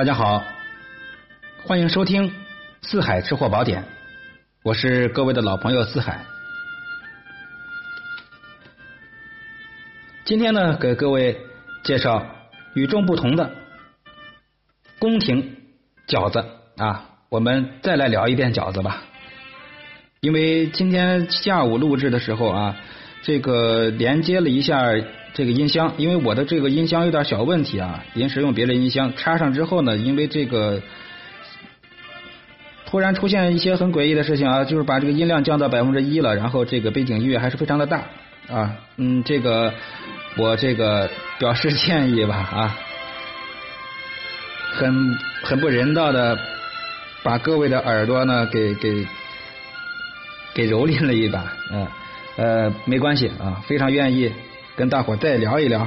大家好，欢迎收听《四海吃货宝典》，我是各位的老朋友四海。今天呢，给各位介绍与众不同的宫廷饺子啊。我们再来聊一遍饺子吧，因为今天下午录制的时候啊，这个连接了一下这个音箱，因为我的这个音箱有点小问题啊，临时用别的音箱插上之后呢，因为这个突然出现一些很诡异的事情啊，就是把这个音量降到百分之一了，然后这个背景音乐还是非常的大啊，嗯，这个我这个表示歉意吧啊，很很不人道的。把各位的耳朵呢给给给蹂躏了一把，嗯呃没关系啊，非常愿意跟大伙再聊一聊。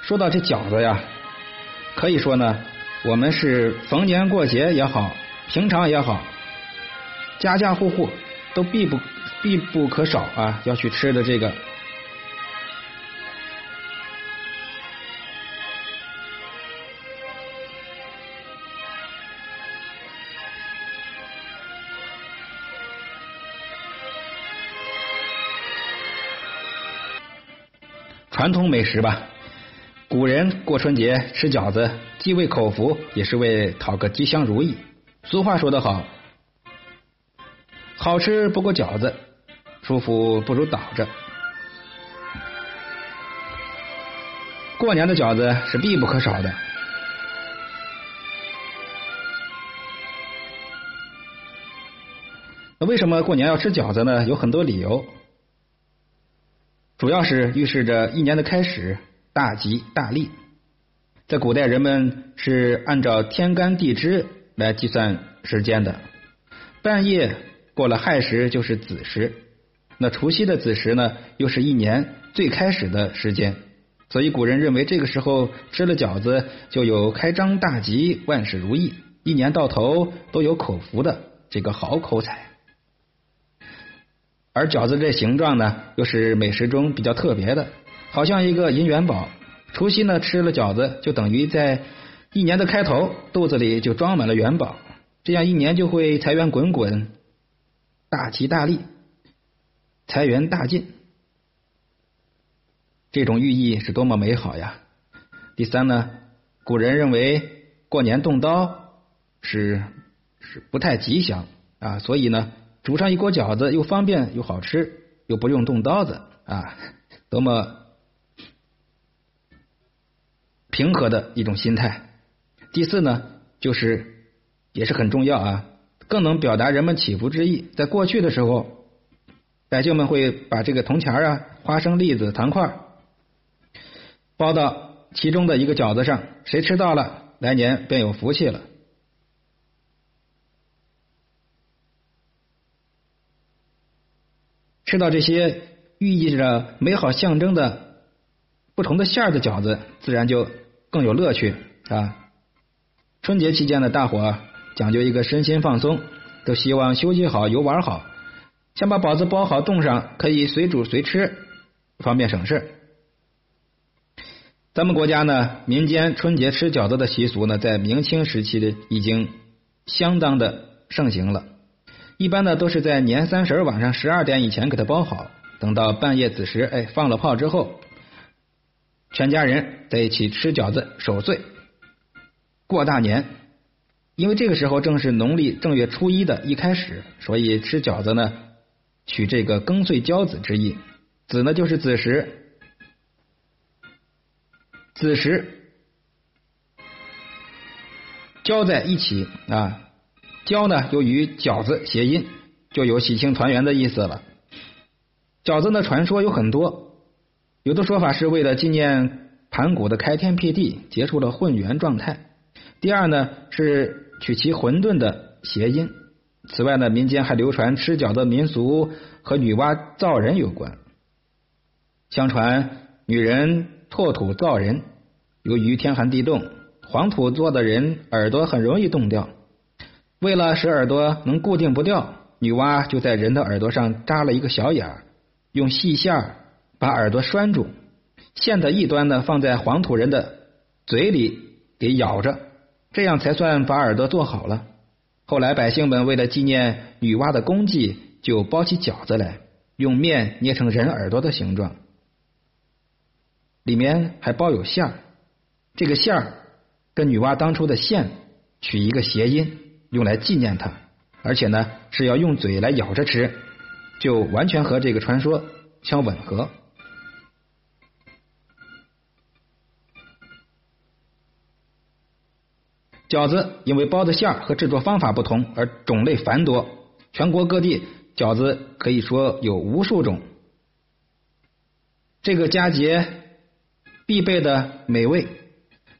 说到这饺子呀，可以说呢，我们是逢年过节也好，平常也好，家家户户都必不必不可少啊，要去吃的这个。传统美食吧，古人过春节吃饺子，既为口福，也是为讨个吉祥如意。俗话说得好，好吃不过饺子，舒服不如倒着。过年的饺子是必不可少的。那为什么过年要吃饺子呢？有很多理由。主要是预示着一年的开始，大吉大利。在古代，人们是按照天干地支来计算时间的。半夜过了亥时就是子时，那除夕的子时呢，又是一年最开始的时间。所以古人认为，这个时候吃了饺子，就有开张大吉、万事如意、一年到头都有口福的这个好口彩。而饺子这形状呢，又是美食中比较特别的，好像一个银元宝。除夕呢吃了饺子，就等于在一年的开头，肚子里就装满了元宝，这样一年就会财源滚滚，大吉大利，财源大进。这种寓意是多么美好呀！第三呢，古人认为过年动刀是是不太吉祥啊，所以呢。煮上一锅饺子，又方便又好吃，又不用动刀子啊，多么平和的一种心态。第四呢，就是也是很重要啊，更能表达人们祈福之意。在过去的时候，百姓们会把这个铜钱啊、花生、栗子、糖块包到其中的一个饺子上，谁吃到了，来年便有福气了。吃到这些寓意着美好象征的不同的馅儿的饺子，自然就更有乐趣啊！春节期间呢，大伙讲究一个身心放松，都希望休息好、游玩好，先把饺子包好冻上，可以随煮随吃，方便省事。咱们国家呢，民间春节吃饺子的习俗呢，在明清时期的已经相当的盛行了。一般呢都是在年三十晚上十二点以前给它包好，等到半夜子时，哎，放了炮之后，全家人在一起吃饺子守岁，过大年。因为这个时候正是农历正月初一的一开始，所以吃饺子呢取这个庚岁交子之意，子呢就是子时，子时交在一起啊。交呢，又与饺子谐音，就有喜庆团圆的意思了。饺子呢，传说有很多，有的说法是为了纪念盘古的开天辟地，结出了混元状态；第二呢，是取其混沌的谐音。此外呢，民间还流传吃饺子民俗和女娲造人有关。相传女人拓土造人，由于天寒地冻，黄土做的人耳朵很容易冻掉。为了使耳朵能固定不掉，女娲就在人的耳朵上扎了一个小眼儿，用细线把耳朵拴住，线的一端呢放在黄土人的嘴里给咬着，这样才算把耳朵做好了。后来百姓们为了纪念女娲的功绩，就包起饺子来，用面捏成人耳朵的形状，里面还包有馅儿。这个馅儿跟女娲当初的馅取一个谐音，用来纪念她，而且呢是要用嘴来咬着吃，就完全和这个传说相吻合。饺子因为包的馅儿和制作方法不同而种类繁多，全国各地饺子可以说有无数种。这个佳节必备的美味，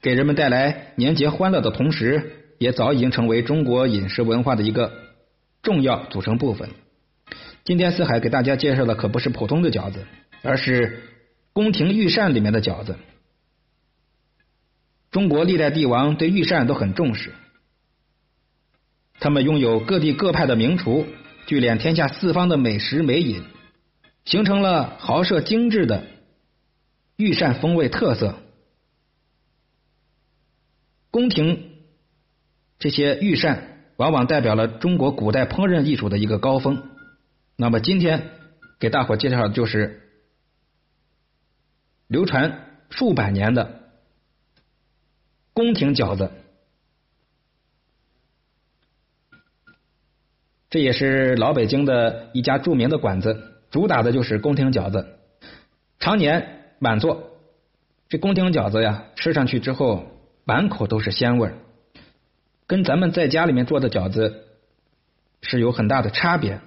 给人们带来年节欢乐的同时，也早已经成为中国饮食文化的一个重要组成部分。今天四海给大家介绍的可不是普通的饺子，而是宫廷御膳里面的饺子。中国历代帝王对御膳都很重视，他们拥有各地各派的名厨，聚敛天下四方的美食美饮，形成了豪奢精致的御膳风味特色。宫廷这些御膳往往代表了中国古代烹饪艺术的一个高峰。那么今天给大伙介绍的就是流传数百年的。宫廷饺子，这也是老北京的一家著名的馆子，主打的就是宫廷饺子，常年满座。这宫廷饺子呀，吃上去之后满口都是鲜味儿，跟咱们在家里面做的饺子是有很大的差别。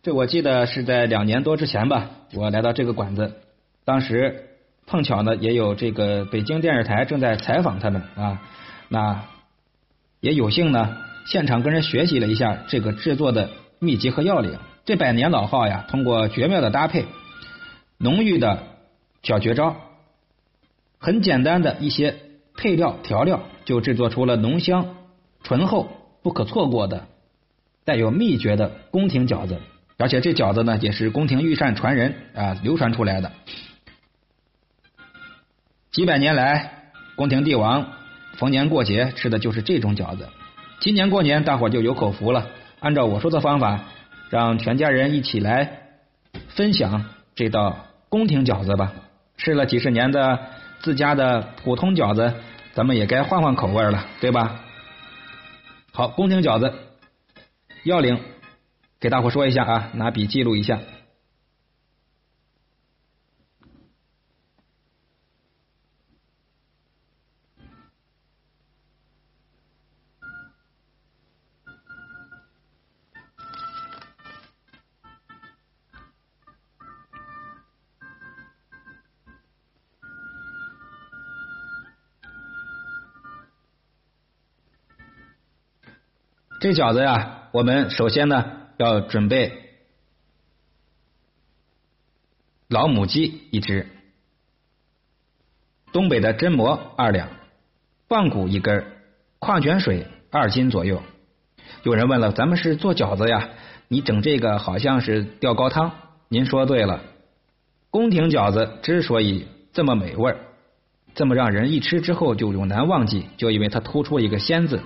这我记得是在两年多之前吧，我来到这个馆子，当时碰巧呢也有这个北京电视台正在采访他们啊，那也有幸呢现场跟人学习了一下这个制作的秘籍和要领。这百年老号呀，通过绝妙的搭配、浓郁的小绝招，很简单的一些配料调料，就制作出了浓香、醇厚、不可错过的、带有秘诀的宫廷饺子。而且这饺子呢，也是宫廷御膳传人啊流传出来的。几百年来，宫廷帝王逢年过节吃的就是这种饺子。今年过年，大伙就有口福了。按照我说的方法，让全家人一起来分享这道宫廷饺子吧。吃了几十年的自家的普通饺子，咱们也该换换口味了，对吧？好，宫廷饺子要领。给大伙说一下啊，拿笔记录一下。饺子呀，我们首先呢。要准备老母鸡一只，东北的榛蘑二两，棒骨一根，矿泉水二斤左右。有人问了，咱们是做饺子呀，你整这个好像是吊高汤。您说对了，宫廷饺子之所以这么美味，这么让人一吃之后就永难忘记，就因为它突出一个“鲜”字。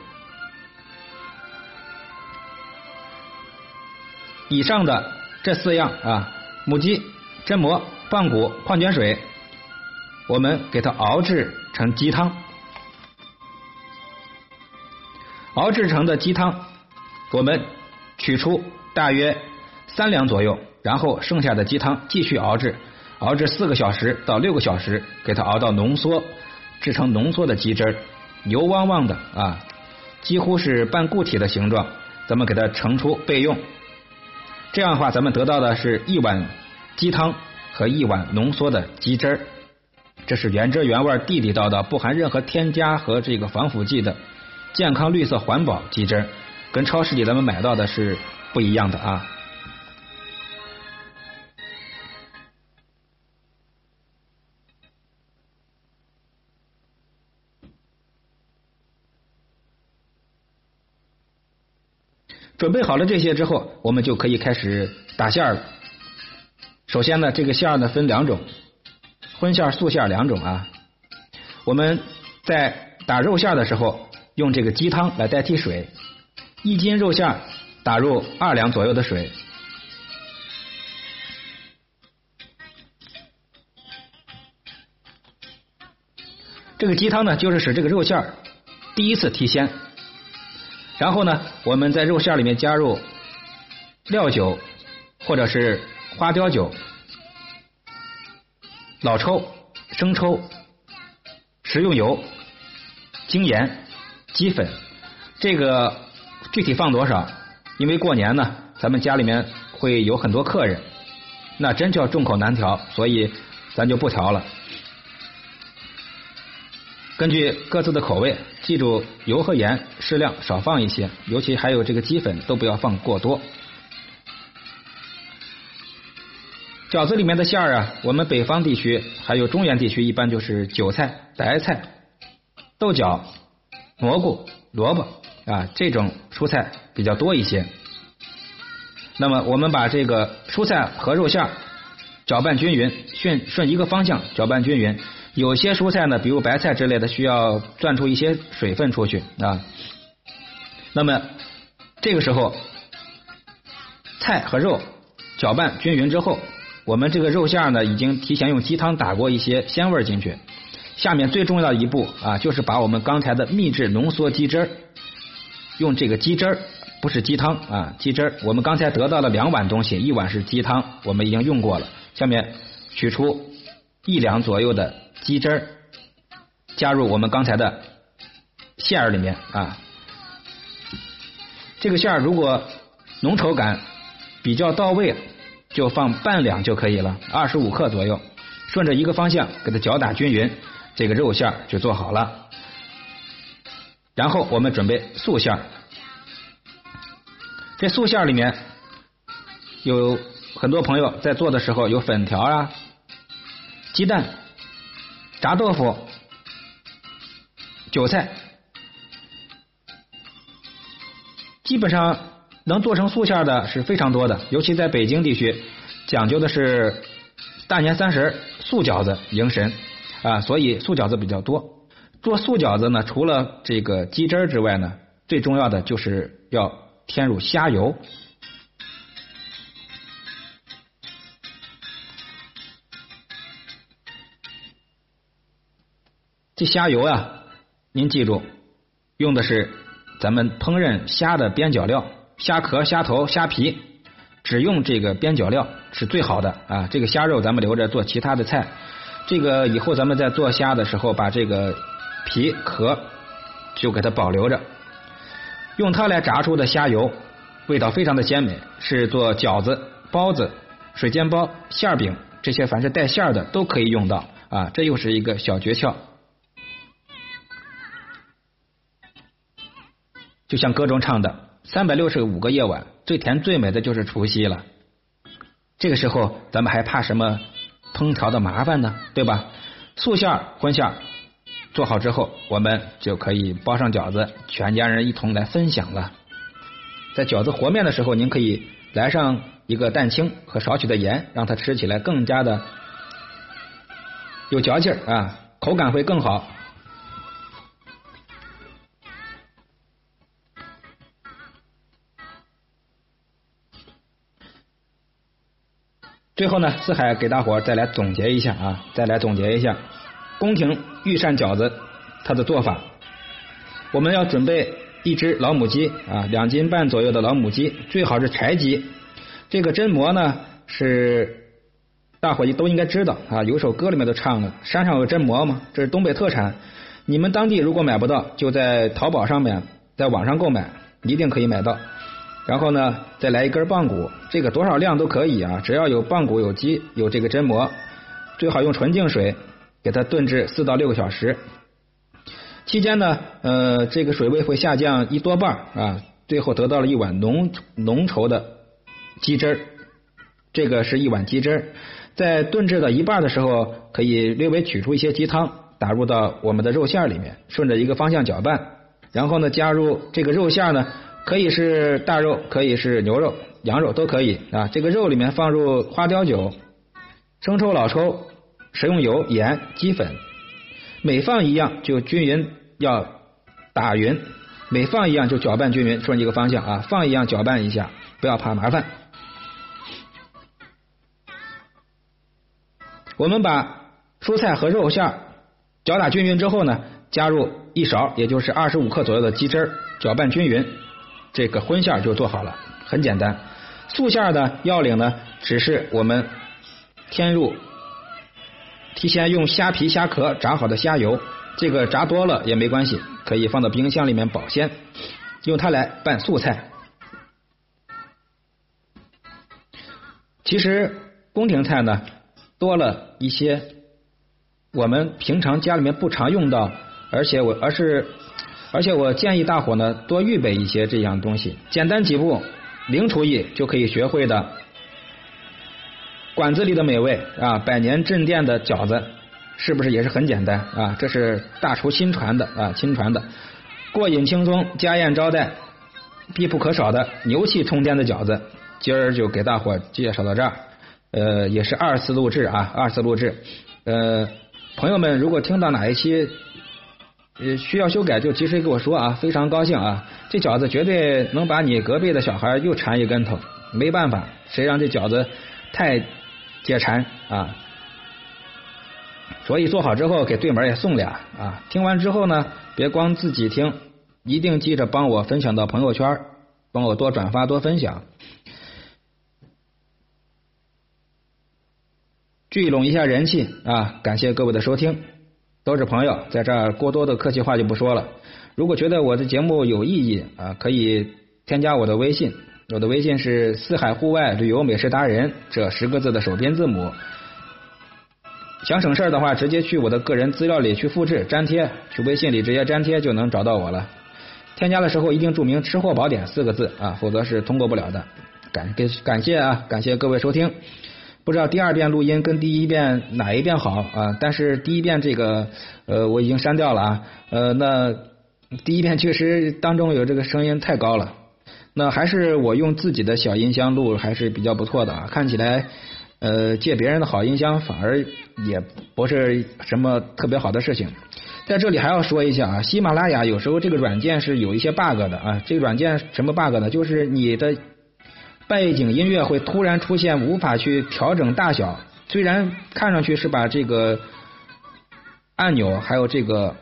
以上的这四样啊，母鸡、榛蘑、棒骨、矿泉水，我们给它熬制成鸡汤。熬制成的鸡汤，我们取出大约三两左右，然后剩下的鸡汤继续熬制，熬制四个小时到六个小时，给它熬到浓缩，制成浓缩的鸡汁儿，油汪汪的啊，几乎是半固体的形状，咱们给它盛出备用。这样的话，咱们得到的是一碗鸡汤和一碗浓缩的鸡汁儿，这是原汁原味、地地道道、不含任何添加和这个防腐剂的健康、绿色、环保鸡汁儿，跟超市里咱们买到的是不一样的啊。准备好了这些之后，我们就可以开始打馅儿了。首先呢，这个馅儿呢分两种，荤馅、素馅两种啊。我们在打肉馅的时候，用这个鸡汤来代替水，一斤肉馅打入二两左右的水。这个鸡汤呢，就是使这个肉馅儿第一次提鲜。然后呢，我们在肉馅里面加入料酒或者是花雕酒、老抽、生抽、食用油、精盐、鸡粉。这个具体放多少？因为过年呢，咱们家里面会有很多客人，那真叫众口难调，所以咱就不调了。根据各自的口味，记住油和盐适量少放一些，尤其还有这个鸡粉都不要放过多。饺子里面的馅儿啊，我们北方地区还有中原地区一般就是韭菜、白菜、豆角、蘑菇、萝卜啊这种蔬菜比较多一些。那么我们把这个蔬菜和肉馅搅拌均匀，顺顺一个方向搅拌均匀。有些蔬菜呢，比如白菜之类的，需要攥出一些水分出去啊。那么这个时候，菜和肉搅拌均匀之后，我们这个肉馅呢，已经提前用鸡汤打过一些鲜味进去。下面最重要的一步啊，就是把我们刚才的秘制浓缩鸡汁儿，用这个鸡汁儿，不是鸡汤啊，鸡汁儿。我们刚才得到了两碗东西，一碗是鸡汤，我们已经用过了。下面取出一两左右的。鸡汁儿加入我们刚才的馅儿里面啊，这个馅儿如果浓稠感比较到位，就放半两就可以了，二十五克左右，顺着一个方向给它搅打均匀，这个肉馅儿就做好了。然后我们准备素馅儿，这素馅儿里面有很多朋友在做的时候有粉条啊、鸡蛋。炸豆腐、韭菜，基本上能做成素馅的是非常多的。尤其在北京地区，讲究的是大年三十素饺子迎神啊，所以素饺子比较多。做素饺子呢，除了这个鸡汁之外呢，最重要的就是要添入虾油。这虾油啊，您记住，用的是咱们烹饪虾的边角料，虾壳、虾头、虾皮，只用这个边角料是最好的啊。这个虾肉咱们留着做其他的菜，这个以后咱们在做虾的时候，把这个皮壳就给它保留着，用它来炸出的虾油，味道非常的鲜美，是做饺子、包子、水煎包、馅饼这些凡是带馅的都可以用到啊。这又是一个小诀窍。就像歌中唱的“三百六十五个夜晚，最甜最美的就是除夕了”。这个时候，咱们还怕什么烹调的麻烦呢？对吧？素馅荤馅做好之后，我们就可以包上饺子，全家人一同来分享了。在饺子和面的时候，您可以来上一个蛋清和少许的盐，让它吃起来更加的有嚼劲啊，口感会更好。最后呢，四海给大伙再来总结一下啊，再来总结一下宫廷御膳饺子它的做法。我们要准备一只老母鸡啊，两斤半左右的老母鸡，最好是柴鸡。这个榛蘑呢，是大伙都应该知道啊，有首歌里面都唱了，山上有榛蘑嘛，这是东北特产。你们当地如果买不到，就在淘宝上面，在网上购买，一定可以买到。然后呢，再来一根棒骨，这个多少量都可以啊，只要有棒骨、有鸡、有这个榛蘑，最好用纯净水给它炖制四到六个小时。期间呢，呃，这个水位会下降一多半啊，最后得到了一碗浓浓稠的鸡汁儿。这个是一碗鸡汁儿，在炖制到一半的时候，可以略微取出一些鸡汤，打入到我们的肉馅里面，顺着一个方向搅拌，然后呢，加入这个肉馅呢。可以是大肉，可以是牛肉、羊肉都可以啊。这个肉里面放入花雕酒、生抽、老抽、食用油、盐、鸡粉，每放一样就均匀要打匀，每放一样就搅拌均匀，顺一个方向啊，放一样搅拌一下，不要怕麻烦。我们把蔬菜和肉馅搅打均匀之后呢，加入一勺，也就是二十五克左右的鸡汁，搅拌均匀。这个荤馅就做好了，很简单。素馅的要领呢，只是我们添入提前用虾皮、虾壳炸好的虾油，这个炸多了也没关系，可以放到冰箱里面保鲜，用它来拌素菜。其实宫廷菜呢，多了一些我们平常家里面不常用到，而且我而是。而且我建议大伙呢多预备一些这样东西，简单几步，零厨艺就可以学会的馆子里的美味啊，百年镇店的饺子，是不是也是很简单啊？这是大厨亲传的啊，亲传的，过瘾轻松，家宴招待必不可少的牛气冲天的饺子，今儿就给大伙介绍到这儿，呃，也是二次录制啊，二次录制，呃，朋友们如果听到哪一期。呃，需要修改就及时给我说啊，非常高兴啊！这饺子绝对能把你隔壁的小孩又馋一跟头，没办法，谁让这饺子太解馋啊！所以做好之后给对门也送俩啊！听完之后呢，别光自己听，一定记着帮我分享到朋友圈，帮我多转发多分享，聚拢一下人气啊！感谢各位的收听。都是朋友，在这儿过多的客气话就不说了。如果觉得我的节目有意义啊，可以添加我的微信，我的微信是“四海户外旅游美食达人”这十个字的首编字母。想省事儿的话，直接去我的个人资料里去复制粘贴，去微信里直接粘贴就能找到我了。添加的时候一定注明“吃货宝典”四个字啊，否则是通过不了的。感感感谢啊，感谢各位收听。不知道第二遍录音跟第一遍哪一遍好啊？但是第一遍这个呃我已经删掉了啊。呃，那第一遍确实当中有这个声音太高了。那还是我用自己的小音箱录还是比较不错的啊。看起来呃借别人的好音箱反而也不是什么特别好的事情。在这里还要说一下啊，喜马拉雅有时候这个软件是有一些 bug 的啊。这个软件什么 bug 呢？就是你的。背景音乐会突然出现，无法去调整大小。虽然看上去是把这个按钮还有这个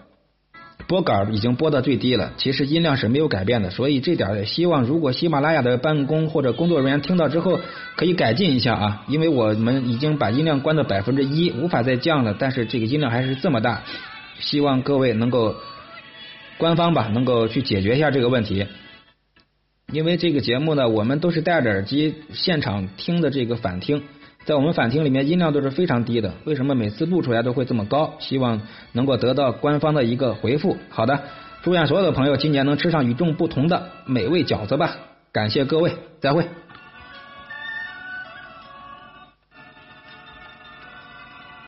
拨杆已经拨到最低了，其实音量是没有改变的。所以这点希望，如果喜马拉雅的办公或者工作人员听到之后，可以改进一下啊。因为我们已经把音量关到百分之一，无法再降了。但是这个音量还是这么大，希望各位能够官方吧，能够去解决一下这个问题。因为这个节目呢，我们都是戴着耳机现场听的这个反听，在我们反听里面音量都是非常低的。为什么每次录出来都会这么高？希望能够得到官方的一个回复。好的，祝愿所有的朋友今年能吃上与众不同的美味饺子吧！感谢各位，再会。